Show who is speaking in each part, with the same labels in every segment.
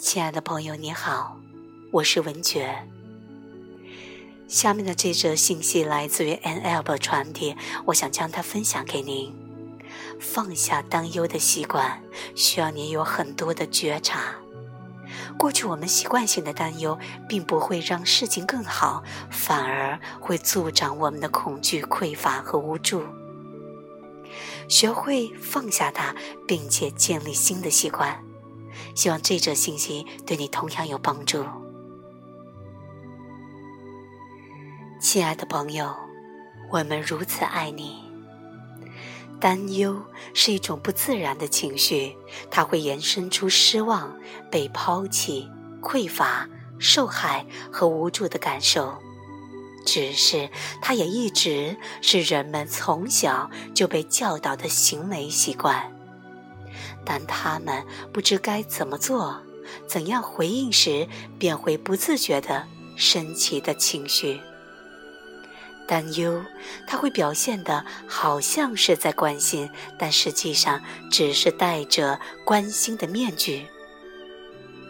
Speaker 1: 亲爱的朋友，你好，我是文觉。下面的这则信息来自于 n l b 传递，我想将它分享给您。放下担忧的习惯，需要你有很多的觉察。过去我们习惯性的担忧，并不会让事情更好，反而会助长我们的恐惧、匮乏和无助。学会放下它，并且建立新的习惯。希望这则信息对你同样有帮助。亲爱的朋友，我们如此爱你。担忧是一种不自然的情绪，它会延伸出失望、被抛弃、匮乏、受害和无助的感受。只是，它也一直是人们从小就被教导的行为习惯。当他们不知该怎么做、怎样回应时，便会不自觉地升起的情绪。担忧，他会表现的好像是在关心，但实际上只是戴着关心的面具。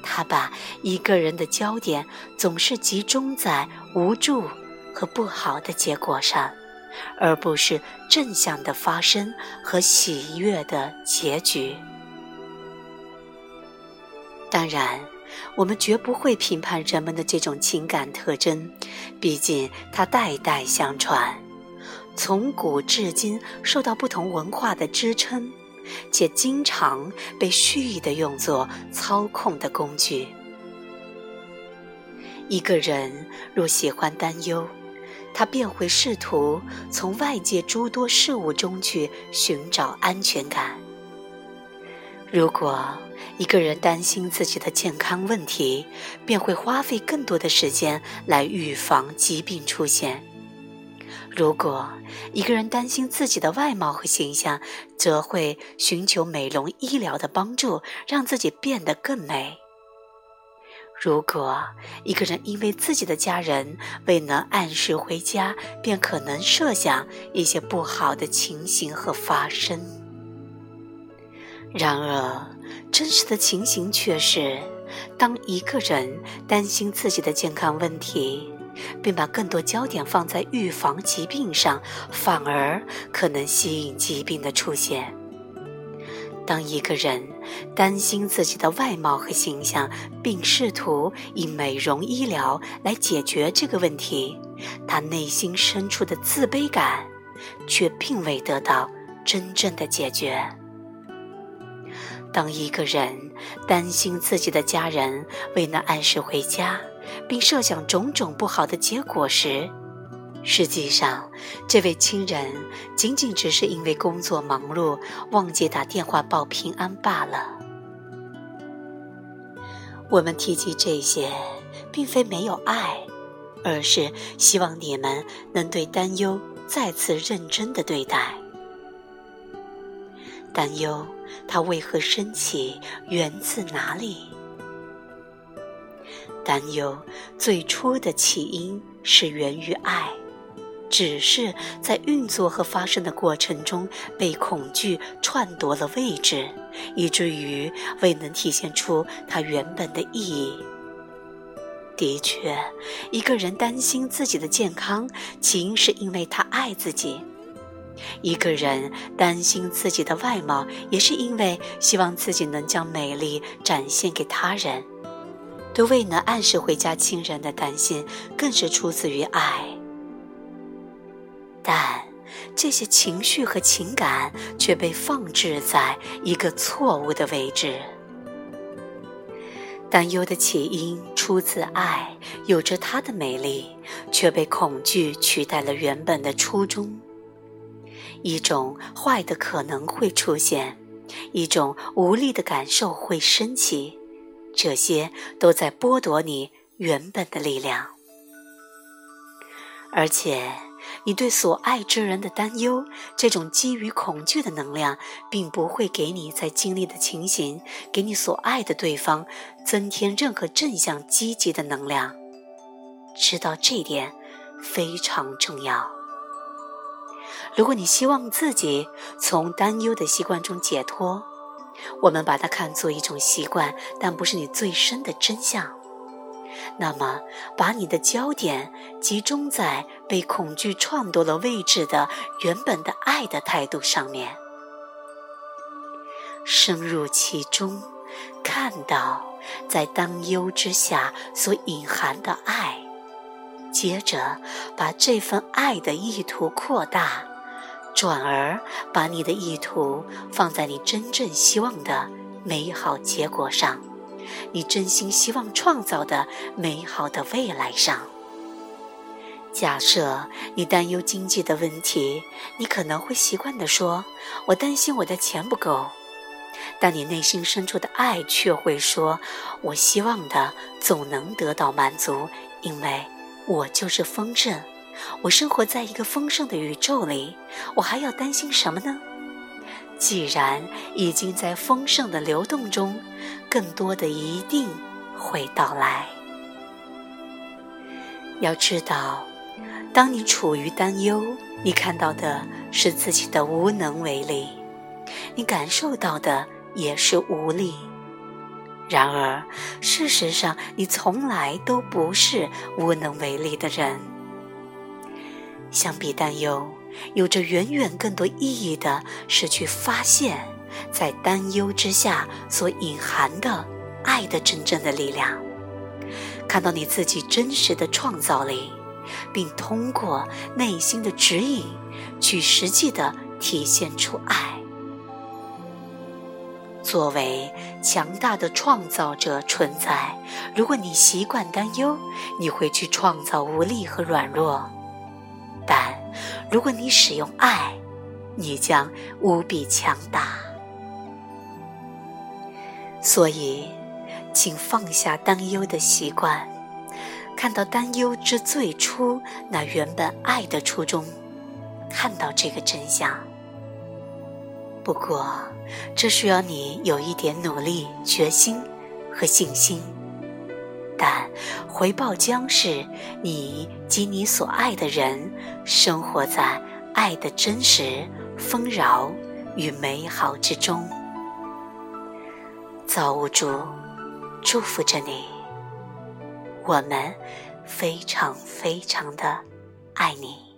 Speaker 1: 他把一个人的焦点总是集中在无助和不好的结果上，而不是正向的发生和喜悦的结局。当然。我们绝不会评判人们的这种情感特征，毕竟它代代相传，从古至今受到不同文化的支撑，且经常被蓄意的用作操控的工具。一个人若喜欢担忧，他便会试图从外界诸多事物中去寻找安全感。如果一个人担心自己的健康问题，便会花费更多的时间来预防疾病出现；如果一个人担心自己的外貌和形象，则会寻求美容医疗的帮助，让自己变得更美；如果一个人因为自己的家人未能按时回家，便可能设想一些不好的情形和发生。然而，真实的情形却是，当一个人担心自己的健康问题，并把更多焦点放在预防疾病上，反而可能吸引疾病的出现。当一个人担心自己的外貌和形象，并试图以美容医疗来解决这个问题，他内心深处的自卑感却并未得到真正的解决。当一个人担心自己的家人未能按时回家，并设想种种不好的结果时，实际上，这位亲人仅仅只是因为工作忙碌忘记打电话报平安罢了。我们提及这些，并非没有爱，而是希望你们能对担忧再次认真的对待。担忧，它为何升起？源自哪里？担忧最初的起因是源于爱，只是在运作和发生的过程中被恐惧篡夺了位置，以至于未能体现出它原本的意义。的确，一个人担心自己的健康，起因是因为他爱自己。一个人担心自己的外貌，也是因为希望自己能将美丽展现给他人；对未能按时回家亲人的担心，更是出自于爱。但这些情绪和情感却被放置在一个错误的位置。担忧的起因出自爱，有着它的美丽，却被恐惧取代了原本的初衷。一种坏的可能会出现，一种无力的感受会升起，这些都在剥夺你原本的力量。而且，你对所爱之人的担忧，这种基于恐惧的能量，并不会给你在经历的情形，给你所爱的对方增添任何正向积极的能量。知道这点非常重要。如果你希望自己从担忧的习惯中解脱，我们把它看作一种习惯，但不是你最深的真相。那么，把你的焦点集中在被恐惧创夺了位置的原本的爱的态度上面，深入其中，看到在担忧之下所隐含的爱，接着把这份爱的意图扩大，转而把你的意图放在你真正希望的美好结果上。你真心希望创造的美好的未来上。假设你担忧经济的问题，你可能会习惯地说：“我担心我的钱不够。”但你内心深处的爱却会说：“我希望的总能得到满足，因为我就是丰盛，我生活在一个丰盛的宇宙里，我还要担心什么呢？”既然已经在丰盛的流动中，更多的一定会到来。要知道，当你处于担忧，你看到的是自己的无能为力，你感受到的也是无力。然而，事实上，你从来都不是无能为力的人。相比担忧。有着远远更多意义的是去发现，在担忧之下所隐含的爱的真正的力量，看到你自己真实的创造力，并通过内心的指引去实际的体现出爱。作为强大的创造者存在，如果你习惯担忧，你会去创造无力和软弱，但。如果你使用爱，你将无比强大。所以，请放下担忧的习惯，看到担忧之最初那原本爱的初衷，看到这个真相。不过，这需要你有一点努力、决心和信心。但回报将是你及你所爱的人生活在爱的真实、丰饶与美好之中。造物主祝福着你，我们非常非常的爱你。